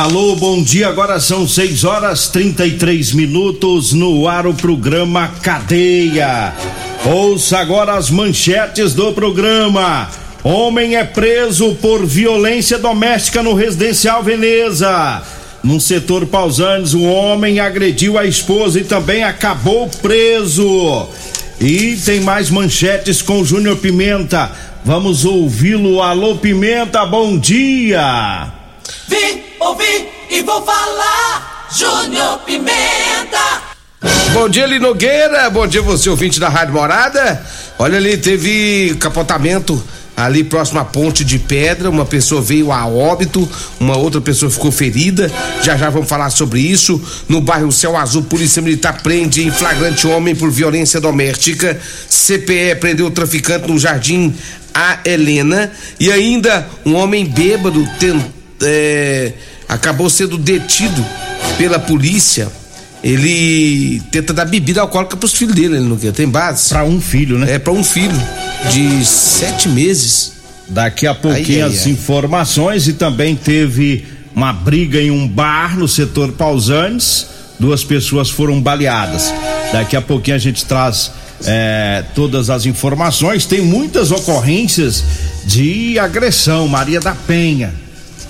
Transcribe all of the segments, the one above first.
Alô, bom dia. Agora são 6 horas 33 minutos no ar o programa Cadeia. Ouça agora as manchetes do programa. Homem é preso por violência doméstica no residencial Veneza. No setor Pausanes, o homem agrediu a esposa e também acabou preso. E tem mais manchetes com Júnior Pimenta. Vamos ouvi-lo. Alô, Pimenta, bom dia. Vim, ouvi e vou falar. Júnior Pimenta. Bom dia, Linogueira. Bom dia, você ouvinte da Rádio Morada. Olha ali, teve capotamento ali próximo à ponte de pedra. Uma pessoa veio a óbito, uma outra pessoa ficou ferida. Já já vamos falar sobre isso. No bairro Céu Azul, Polícia Militar prende em flagrante homem por violência doméstica. CPE prendeu o traficante no Jardim A Helena. E ainda um homem bêbado tem, é, acabou sendo detido pela polícia ele tenta dar bebida alcoólica pros filhos dele, ele não quer, tem base. Pra um filho, né? É, pra um filho de sete meses. Daqui a pouquinho Ai, ai, as ai. informações e também teve uma briga em um bar no setor Pausanes. Duas pessoas foram baleadas. Daqui a pouquinho a gente traz é, todas as informações. Tem muitas ocorrências de agressão. Maria da Penha.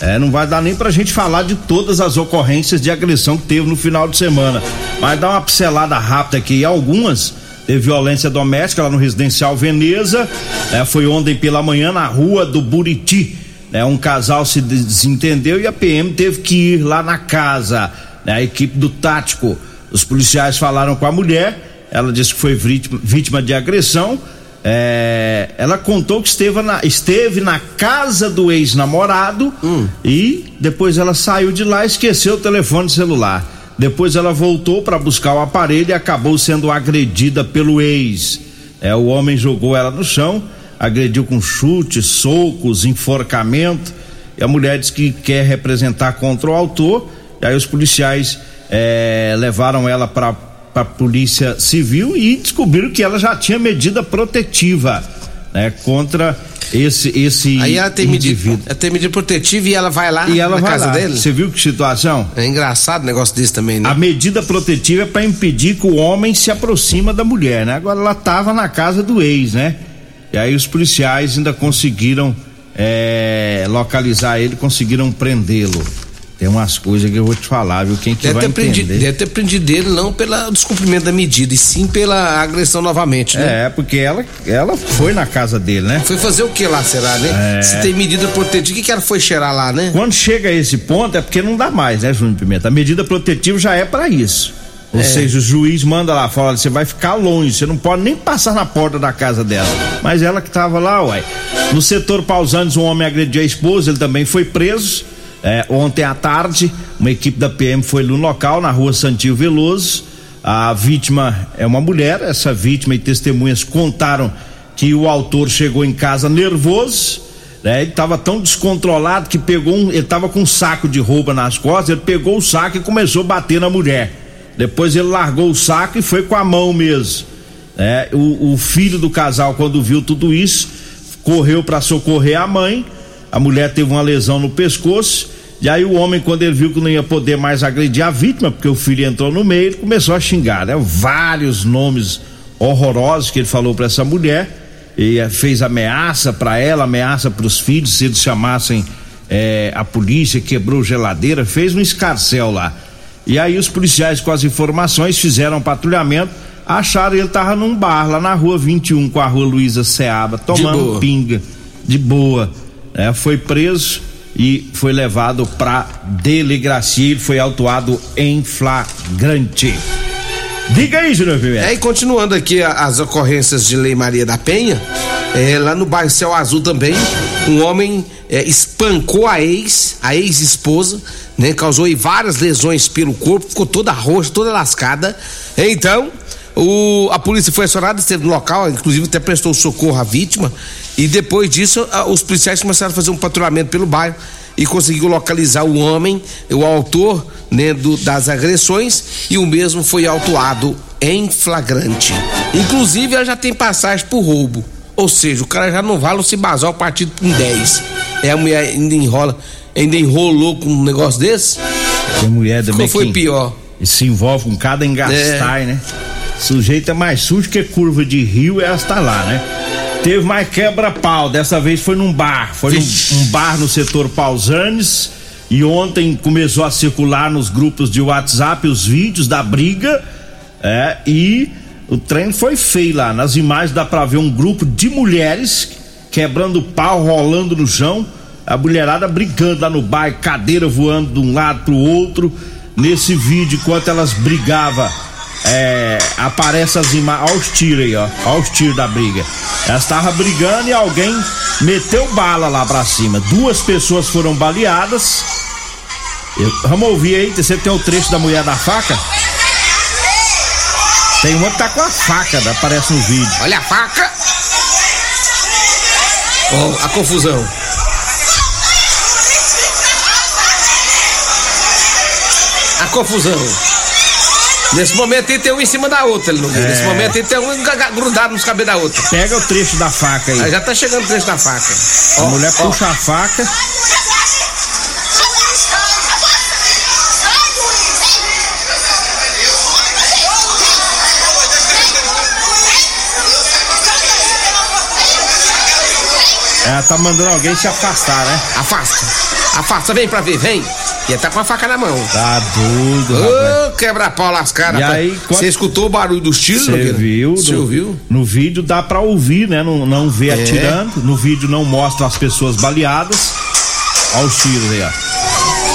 É, não vai dar nem pra gente falar de todas as ocorrências de agressão que teve no final de semana. Mas dá uma pincelada rápida aqui. Algumas teve violência doméstica lá no residencial Veneza. né, foi ontem pela manhã na rua do Buriti. né, um casal se desentendeu e a PM teve que ir lá na casa. né, a equipe do tático. Os policiais falaram com a mulher. Ela disse que foi vítima, vítima de agressão. É, ela contou que esteve na, esteve na casa do ex-namorado e depois ela saiu de lá e esqueceu o telefone celular. Depois ela voltou para buscar o aparelho e acabou sendo agredida pelo ex. É, o homem jogou ela no chão, agrediu com chutes, socos, enforcamento. E a mulher disse que quer representar contra o autor. E aí os policiais é, levaram ela para para a polícia civil e descobriram que ela já tinha medida protetiva né, contra esse esse Aí ela tem indivíduo. medida, ela tem medida protetiva e ela vai lá E ela na vai casa lá. dele. Você viu que situação? É engraçado um negócio desse também, né? A medida protetiva é para impedir que o homem se aproxima da mulher, né? Agora ela tava na casa do ex, né? E aí os policiais ainda conseguiram é, localizar ele, conseguiram prendê-lo. Tem umas coisas que eu vou te falar, viu? Quem que Deve vai ter, prendido, entender? deve ter prendido ele não pelo descumprimento da medida, e sim pela agressão novamente, né? É, porque ela, ela foi na casa dele, né? Foi fazer o que lá, será, né? É. Se tem medida protetiva, o que, que ela foi cheirar lá, né? Quando chega a esse ponto é porque não dá mais, né, Júnior Pimenta? A medida protetiva já é para isso. Ou seja, o juiz manda lá fora, você vai ficar longe, você não pode nem passar na porta da casa dela. Mas ela que tava lá, uai. No setor Pausanes, um homem agrediu a esposa, ele também foi preso. É, ontem à tarde, uma equipe da PM foi no local, na rua Santil Veloso. A vítima é uma mulher, essa vítima e testemunhas contaram que o autor chegou em casa nervoso, né? Ele estava tão descontrolado que pegou um, ele estava com um saco de roupa nas costas, ele pegou o saco e começou a bater na mulher. Depois ele largou o saco e foi com a mão mesmo. né? O, o filho do casal, quando viu tudo isso, correu para socorrer a mãe. A mulher teve uma lesão no pescoço. E aí o homem, quando ele viu que não ia poder mais agredir a vítima, porque o filho entrou no meio, ele começou a xingar, né? Vários nomes horrorosos que ele falou para essa mulher e eh, fez ameaça para ela, ameaça para os filhos se eles chamassem eh, a polícia, quebrou geladeira, fez um escarcel lá. E aí os policiais com as informações fizeram um patrulhamento, acharam ele tava num bar lá na rua 21 com a rua Luiza Seaba, tomando pinga de boa. É, foi preso e foi levado para delegacia. Ele foi autuado em flagrante. Diga aí, Júnior Pimenta. É, e continuando aqui as ocorrências de Lei Maria da Penha, é, lá no bairro Céu Azul também, um homem é, espancou a ex, a ex-esposa, né? Causou várias lesões pelo corpo, ficou toda roxa, toda lascada. Então, o, a polícia foi acionada, esteve no local, inclusive até prestou socorro à vítima. E depois disso, a, os policiais começaram a fazer um patrulhamento pelo bairro e conseguiu localizar o homem, o autor né, do, das agressões, e o mesmo foi autuado em flagrante. Inclusive, ela já tem passagem por roubo. Ou seja, o cara já não vale se basar o partido com 10. É a mulher ainda enrola, ainda enrolou com um negócio desse? Que mulher também Qual foi pior? Se envolve com cada engastar, é. né? Sujeito é mais sujo que curva de rio, ela está lá, né? Teve mais quebra-pau, dessa vez foi num bar. Foi num, um bar no setor Pausanes. E ontem começou a circular nos grupos de WhatsApp os vídeos da briga. É, e o trem foi feio lá. Nas imagens dá pra ver um grupo de mulheres quebrando pau, rolando no chão. A mulherada brigando lá no bar, cadeira voando de um lado pro outro. Nesse vídeo, enquanto elas brigavam é, aparece as imagens. Olha os tiros aí, ó. Olha os tiros da briga. Elas estavam brigando e alguém meteu bala lá pra cima. Duas pessoas foram baleadas. Eu, vamos ouvir aí, você tem o trecho da mulher da faca? Tem uma que tá com a faca, aparece no vídeo. Olha a faca! Oh, a confusão. A confusão. Nesse momento ele tem um em cima da outra, ele não viu. É. Nesse momento ele tem um grudado nos cabelos da outra. Pega o trecho da faca aí. aí já tá chegando o trecho da faca. A ó, mulher ó. puxa a faca. Ela tá mandando alguém se afastar, né? Afasta. Afasta, vem pra ver, vem. E ele tá com a faca na mão. Tá doido, Ô, oh, quebra-pau lascado. Você escutou o barulho dos tiros? Você viu? Você ouviu? No vídeo dá pra ouvir, né? Não, não vê é. atirando. No vídeo não mostra as pessoas baleadas. Olha os tiros aí, ó.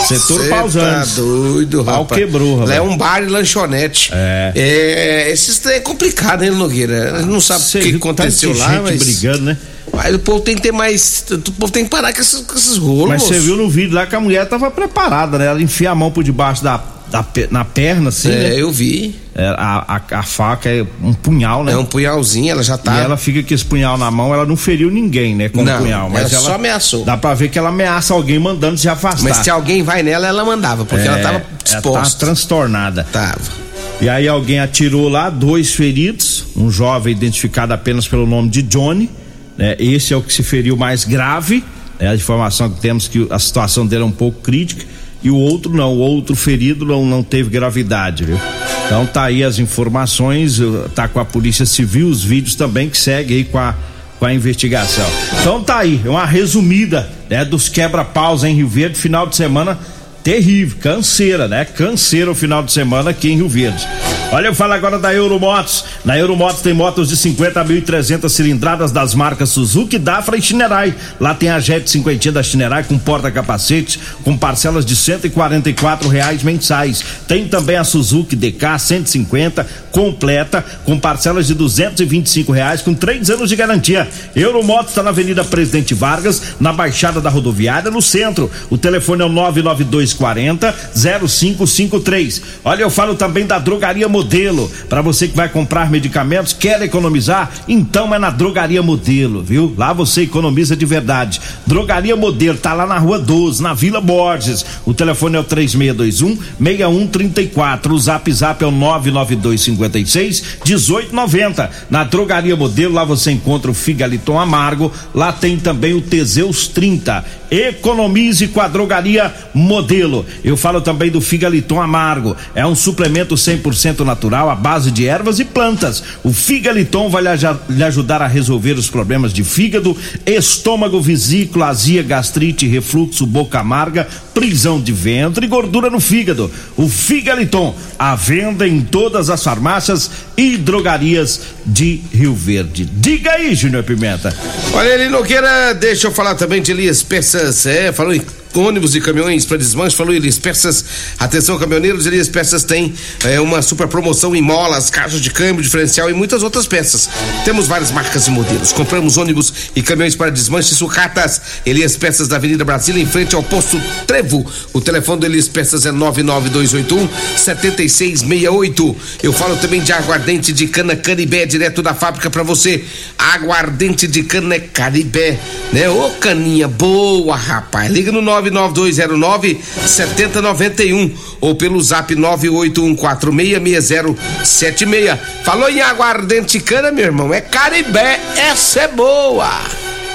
Setor pausando. Tá doido, rapaz. Pau quebrou, rapaz. Lá é um bar e lanchonete. É. é esses é complicado, hein, Nogueira? Não sabe o que aconteceu lá, mas. brigando, né? Mas o povo tem que ter mais. O povo tem que parar com esses, com esses rolos. Mas você viu no vídeo lá que a mulher tava preparada, né? Ela enfia a mão por debaixo da, da na perna, assim. É, né? eu vi. É, a, a, a, faca é um punhal, né? É um punhalzinho, ela já tá. E ela fica com esse punhal na mão, ela não feriu ninguém, né? Com o punhal. Mas ela, ela, só ameaçou. Dá pra ver que ela ameaça alguém mandando se afastar. Mas se alguém vai nela, ela mandava, porque é, ela tava disposta. Ela tava transtornada. Tava. E aí alguém atirou lá, dois feridos, um jovem identificado apenas pelo nome de Johnny né? Esse é o que se feriu mais grave. Né? A informação que temos que a situação dele é um pouco crítica e o outro não, o outro ferido não, não teve gravidade, viu? Então tá aí as informações, tá com a Polícia Civil, os vídeos também que segue aí com a com a investigação. Então tá aí, uma resumida, né, dos quebra-paus em Rio Verde, final de semana terrível, canseira, né? Canseira o final de semana aqui em Rio Verde. Olha, eu falo agora da Euromotos. Na Euromotos tem motos de 50 mil e 300 cilindradas das marcas Suzuki, Dafra e Shinerai. Lá tem a Jet 50 da Shinerai com porta-capacete, com parcelas de 144 reais mensais. Tem também a Suzuki DK 150 completa, com parcelas de 225 reais, com três anos de garantia. Euromotos está na Avenida Presidente Vargas, na Baixada da Rodoviária, no centro. O telefone é o 99240 0553. Olha, eu falo também da Drogaria Modelo. Para você que vai comprar medicamentos, quer economizar? Então é na Drogaria Modelo, viu? Lá você economiza de verdade. Drogaria Modelo tá lá na Rua 12, na Vila Borges. O telefone é o 3621 6134. O Zap Zap é o 99256 1890. Na Drogaria Modelo, lá você encontra o Figaliton Amargo. Lá tem também o Teseus 30. Economize com a Drogaria Modelo. Eu falo também do Figaliton Amargo. É um suplemento 100% natural natural à base de ervas e plantas. O Figaliton vai lhe ajudar a resolver os problemas de fígado, estômago, vesícula, azia, gastrite, refluxo, boca amarga, prisão de ventre e gordura no fígado. O Figaliton, à venda em todas as farmácias e drogarias de Rio Verde. Diga aí, Júnior Pimenta. Olha, ele Nogueira, deixa eu falar também de Elias Peças, é, falou em ônibus e caminhões para desmanche, falou Elias Peças. Atenção, caminhoneiros, Elias Peças tem é, uma super promoção em molas, caixas de câmbio, diferencial e muitas outras peças. Temos várias marcas e modelos. Compramos ônibus e caminhões para desmanche e sucatas. Elias Peças da Avenida Brasília, em frente ao posto Trevo. O telefone do Elias Peças é 99281 7668. Eu falo também de aguardente de cana Caribé, direto da fábrica para você. Aguardente de cana Caribé, né? Ô caninha boa, rapaz. Liga no 9 99209 7091 ou pelo zap 981466076. Falou em aguardente cana, meu irmão, é Caribé, essa é boa.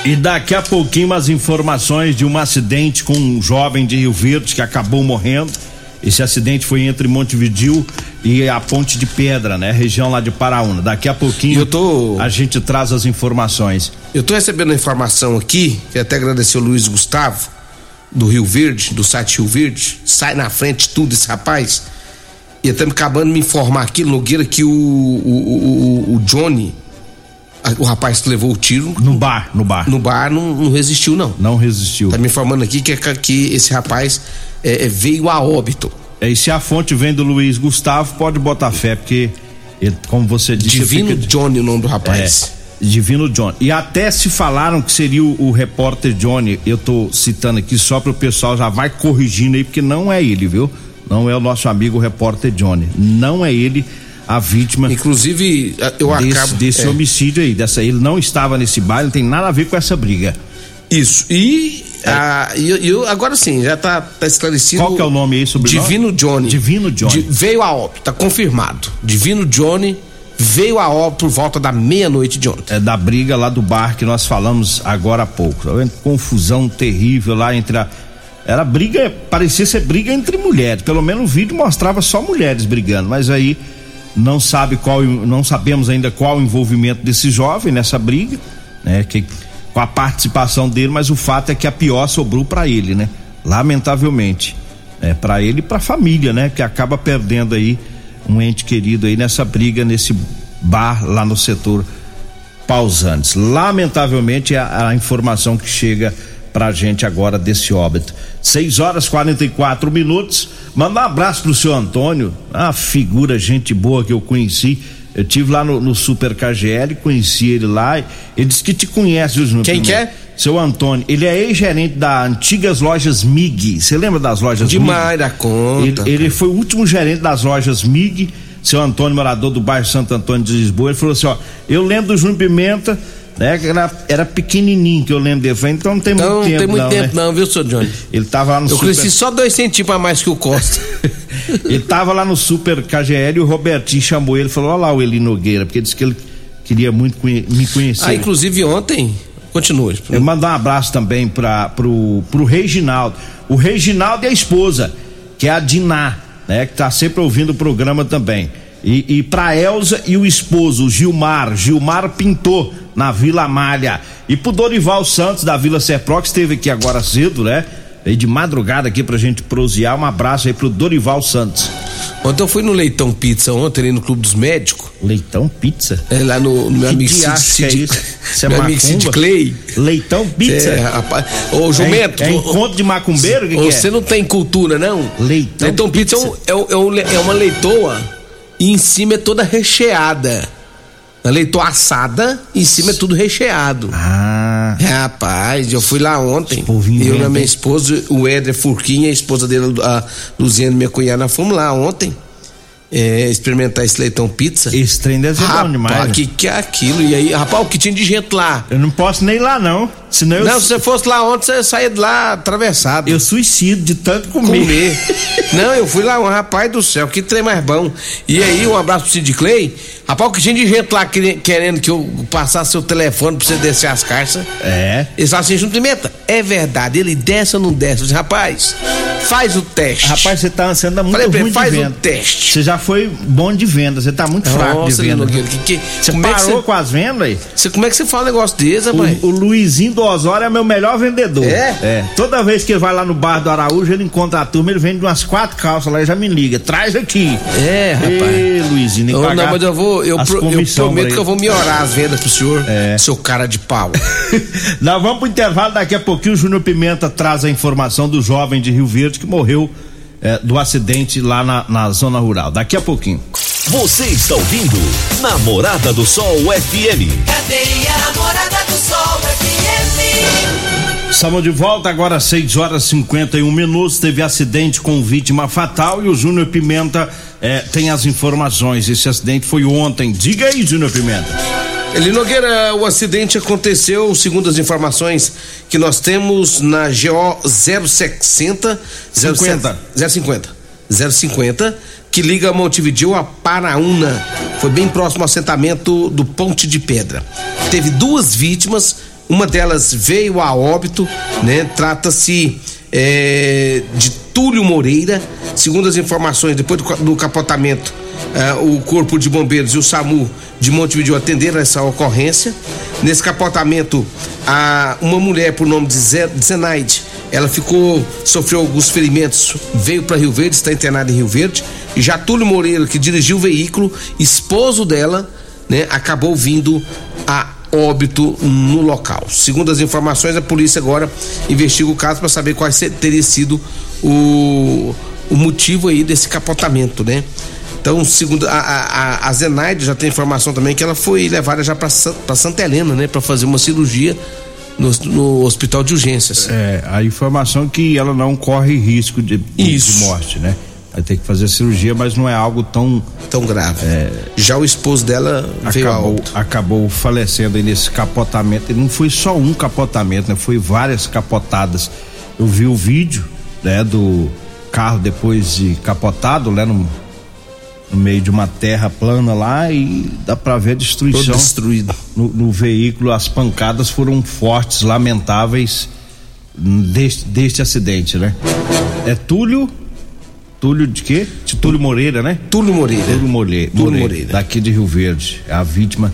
E daqui a pouquinho as informações de um acidente com um jovem de Rio Verde que acabou morrendo. Esse acidente foi entre Montevidil e a Ponte de Pedra, né? Região lá de Paraúna. Daqui a pouquinho tô... a gente traz as informações. Eu tô recebendo a informação aqui, que até agradecer o Luiz Gustavo do Rio Verde, do site Rio Verde, sai na frente tudo esse rapaz. E estamos acabando de me informar aqui, Nogueira, que o, o, o, o Johnny, o rapaz que levou o tiro. No bar, no bar. No bar não, não resistiu, não. Não resistiu. Tá me informando aqui que, que esse rapaz é, é, veio a óbito. É, e se a fonte vem do Luiz Gustavo, pode botar fé, porque, ele, como você disse. Divino fica... Johnny, o nome do rapaz. É. Divino Johnny. E até se falaram que seria o, o repórter Johnny, eu tô citando aqui só para o pessoal já vai corrigindo aí, porque não é ele, viu? Não é o nosso amigo repórter Johnny. Não é ele a vítima. Inclusive, eu desse, acabo. Desse é. homicídio aí, dessa. Ele não estava nesse baile, não tem nada a ver com essa briga. Isso. E. É. Ah, e, e, agora sim, já tá, tá esclarecido. Qual que é o nome aí sobre Divino Johnny. Divino Johnny. Veio a óbito, tá confirmado. Divino Johnny veio a óbito por volta da meia-noite de ontem. É da briga lá do bar que nós falamos agora há pouco. Tá vendo? Confusão terrível lá entre a. Era briga, parecia ser briga entre mulheres. Pelo menos o vídeo mostrava só mulheres brigando, mas aí não sabe qual, não sabemos ainda qual o envolvimento desse jovem nessa briga, né? Que com a participação dele, mas o fato é que a pior sobrou para ele, né? Lamentavelmente, é para ele e para a família, né? Que acaba perdendo aí um ente querido aí nessa briga, nesse bar lá no setor Pausantes. Lamentavelmente é a, a informação que chega pra gente agora desse óbito. 6 horas 44 minutos. Manda um abraço pro seu Antônio, uma figura, gente boa que eu conheci. Eu tive lá no, no Super KGL, conheci ele lá. Ele disse que te conhece, viu, Quem que é? Seu Antônio, ele é ex-gerente da antigas lojas MIG. Você lembra das lojas Demais MIG? da conta. Ele, ele, foi o último gerente das lojas MIG. Seu Antônio, morador do bairro Santo Antônio de Lisboa, ele falou assim: ó, eu lembro do Júnior Pimenta, né? Que era, era pequenininho que eu lembro dele. Falei, então não tem muito não, tempo. Não, tem muito não, tempo, né? não, viu, seu Johnny? Ele tava lá no Eu super... cresci só dois centímetros a mais que o Costa. ele tava lá no Super KGL e o Robertinho chamou ele e falou: Olha lá o Eli Nogueira, porque disse que ele queria muito conhe me conhecer. Ah, inclusive ontem Continue. Eu mandar um abraço também para pro, pro Reginaldo. O Reginaldo e a esposa, que é a Diná, né? Que tá sempre ouvindo o programa também. E, e pra Elza e o esposo, Gilmar, Gilmar Pintor, na Vila Malha. E pro Dorival Santos, da Vila Serpro, que esteve aqui agora cedo, né? Veio de madrugada aqui pra gente prosear. Um abraço aí pro Dorival Santos. Ontem eu fui no Leitão Pizza ontem ali no Clube dos Médicos. Leitão Pizza? É lá no, no meu amigo Cid, Cid, é isso? Isso é meu amigo Cid Clay. Leitão Pizza? É, rapaz. Ô, Jumento. É, é encontro de macumbeiro? Que você que é? não tem cultura, não? Leitão, Leitão Pizza, pizza é, um, é, é, uma leitoa e em cima é toda recheada. A leitoa assada, em cima é tudo recheado. Ah. Rapaz, eu fui lá ontem. Eu e a minha esposa, o Éder Furquinha, a esposa dele, a Luziane, minha cunhada, nós fomos lá ontem é, experimentar esse leitão pizza. Esse trem deve ser rapaz, bom demais. Que que é aquilo? E aí, rapaz, o que tinha de gente lá? Eu não posso nem ir lá, não. Senão eu... Não, se você fosse lá ontem, você saía de lá atravessado. Eu suicido de tanto comer. comer. não, eu fui lá, um rapaz do céu, que trem mais bom. E aí, um abraço pro Sid Clay. Rapaz, o que tinha de gente lá querendo que eu passasse seu telefone pra você descer as caixas. É. Eles falam assim, Pimenta, é verdade, ele desce ou não desce? Eu disse, rapaz, faz o teste. Rapaz, você tá, você anda muito Falei, ruim faz de o teste. Você já já foi bom de venda. Você tá muito fraco Nossa, de venda. Que, que, Você como é que parou você, com as vendas aí? você- como é que você fala um negócio desse, rapaz? O, o Luizinho do Osório é meu melhor vendedor. É? Toda vez que ele vai lá no bar do Araújo, ele encontra a turma, ele vende umas quatro calças lá e já me liga. Traz aqui. É, rapaz. Ê, Luizinho, Eu, não, mas eu vou, eu, pro- eu prometo que eu vou melhorar as vendas pro senhor, É. seu cara de pau. Nós vamos pro intervalo, daqui a pouquinho o Júnior Pimenta traz a informação do jovem de Rio Verde que morreu eh, do acidente lá na, na zona rural. Daqui a pouquinho. Você está ouvindo Namorada do Sol FM. Cadeia Namorada do Sol FM. Estamos de volta agora às 6 horas e 51 minutos. Teve acidente com vítima fatal e o Júnior Pimenta eh, tem as informações. Esse acidente foi ontem. Diga aí, Júnior Pimenta. Eli Nogueira, o acidente aconteceu, segundo as informações que nós temos, na GO 060 50. 050 050 que liga Montevideo a Paraúna. Foi bem próximo ao assentamento do Ponte de Pedra. Teve duas vítimas, uma delas veio a óbito, né? Trata-se é, de Túlio Moreira. Segundo as informações, depois do, do capotamento, eh, o Corpo de Bombeiros e o SAMU de Montevideo atenderam essa ocorrência. Nesse capotamento, a, uma mulher por nome de Zenaide, ela ficou, sofreu alguns ferimentos, veio para Rio Verde, está internada em Rio Verde. E já Túlio Moreira, que dirigiu o veículo, esposo dela, né, acabou vindo a óbito no local. Segundo as informações, a polícia agora investiga o caso para saber qual teria sido o, o motivo aí desse capotamento, né? Então, segundo a, a, a- Zenaide já tem informação também que ela foi levada já para Santa Helena, né, para fazer uma cirurgia no, no hospital de urgências. É, a informação é que ela não corre risco de, de morte, né? Vai ter que fazer cirurgia, mas não é algo tão Tão grave. Já o esposo dela acabou, acabou falecendo aí nesse capotamento. E não foi só um capotamento, né? Foi várias capotadas. Eu vi o vídeo, né, do carro depois de capotado, né, no, no meio de uma terra plana lá e dá pra ver a Todo destruição destruído. no, no veículo. As pancadas foram fortes, lamentáveis deste, deste acidente, né? É Túlio, Túlio de quê? De Túlio Moreira, né? Túlio Moreira. Túlio Moreira, Túlio Moreira, Moreira. daqui de Rio Verde, é a vítima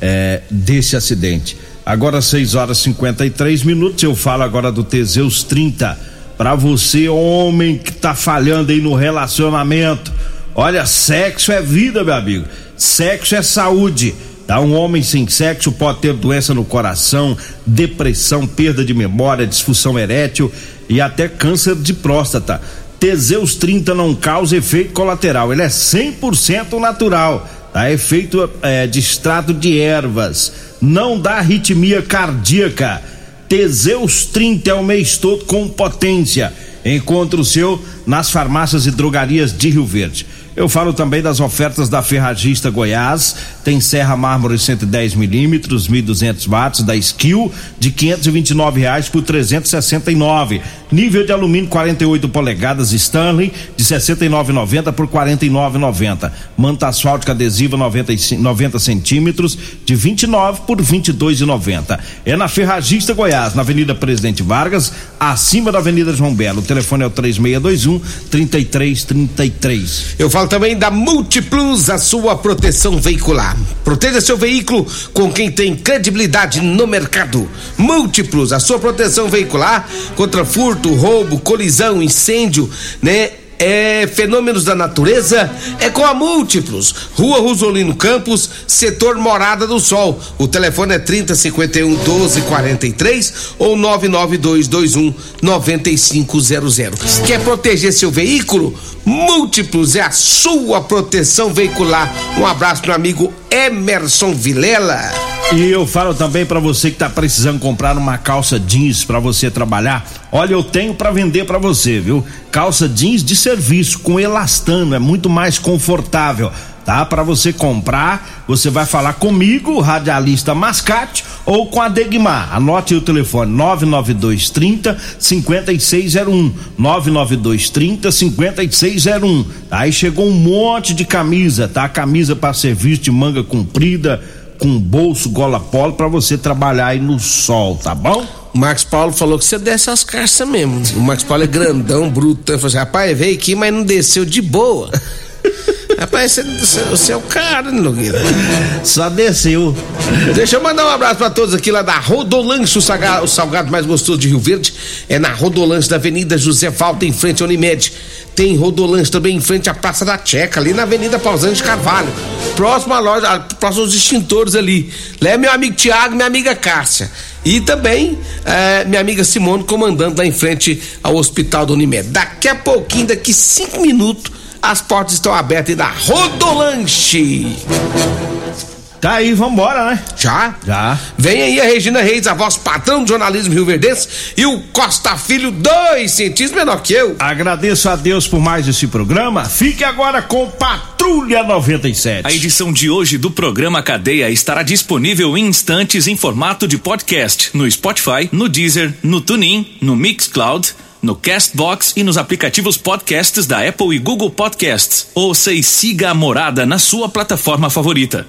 é, desse acidente. Agora 6 horas e 53 minutos, eu falo agora do Teseus 30. Pra você, homem que tá falhando aí no relacionamento. Olha, sexo é vida, meu amigo. Sexo é saúde. Tá? Um homem sem sexo pode ter doença no coração, depressão, perda de memória, disfunção erétil e até câncer de próstata. Teseus 30 não causa efeito colateral, ele é 100% natural, tá? É feito é, de extrato de ervas, não dá arritmia cardíaca. Teseus 30 é o mês todo com potência. Encontre o seu nas farmácias e drogarias de Rio Verde. Eu falo também das ofertas da Ferragista Goiás. Tem serra mármore 110 milímetros, 1.200 watts da Skill de 529 reais por 369. Nível de alumínio 48 polegadas Stanley de 69,90 por 49,90. Manta asfáltica adesiva 95 90 centímetros de 29 por 22,90. É na Ferragista Goiás, na Avenida Presidente Vargas, acima da Avenida João Belo. O telefone é o 3621 3333. Eu falo também da Multiplus, a sua proteção veicular. Proteja seu veículo com quem tem credibilidade no mercado. Múltiplos, a sua proteção veicular contra furto, roubo, colisão, incêndio, né? É fenômenos da natureza é com a Múltiplos. Rua Rosolino Campos, setor Morada do Sol. O telefone é 3051 1243 ou 99221 9500. Quer proteger seu veículo? Múltiplos é a sua proteção veicular. Um abraço meu amigo Emerson Vilela. E eu falo também pra você que tá precisando comprar uma calça jeans pra você trabalhar. Olha, eu tenho pra vender pra você, viu? Calça jeans de serviço com elastano, é muito mais confortável. Tá? Para você comprar, você vai falar comigo, radialista Mascate, ou com a Degmar. Anote o telefone 99230 5601. 99230 5601. Aí chegou um monte de camisa, tá? Camisa para serviço de manga comprida, com bolso, gola polo, para você trabalhar aí no sol, tá bom? O Marcos Paulo falou que você desce as carças mesmo. O Marcos Paulo é grandão, bruto. Ele falou assim: rapaz, veio aqui, mas não desceu de boa. mas você, é o cara, né, Nogueira. Só desceu. Deixa eu mandar um abraço pra todos aqui lá da Rodolanche, o salgado, o salgado mais gostoso de Rio Verde. É na Rodolanche da Avenida José Valta, em frente à Unimed. Tem Rodolanche também em frente à Praça da Checa, ali na Avenida Pausante Carvalho. Próximo à loja, próximo aos extintores ali. Lá é meu amigo Tiago minha amiga Cássia. E também é, minha amiga Simone comandando lá em frente ao Hospital do Unimed. Daqui a pouquinho, daqui cinco minutos, as portas estão abertas da Rodolanche. Tá aí, vambora, né? Já? Já. Vem aí a Regina Reis, a voz padrão do jornalismo Rio Verdense, e o Costa Filho, dois centímetros menor que eu. Agradeço a Deus por mais esse programa. Fique agora com Patrulha 97. A edição de hoje do programa Cadeia estará disponível em instantes em formato de podcast no Spotify, no Deezer, no TuneIn, no Mixcloud, no Castbox e nos aplicativos podcasts da Apple e Google Podcasts. Ouça e siga a morada na sua plataforma favorita.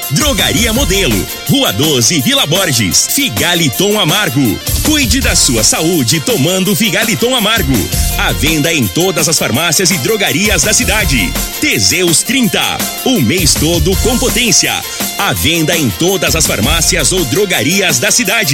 Drogaria Modelo, Rua 12, Vila Borges. Figaliton Amargo. Cuide da sua saúde tomando Figaliton Amargo. A venda em todas as farmácias e drogarias da cidade. Teseus 30. O mês todo com potência. A venda em todas as farmácias ou drogarias da cidade.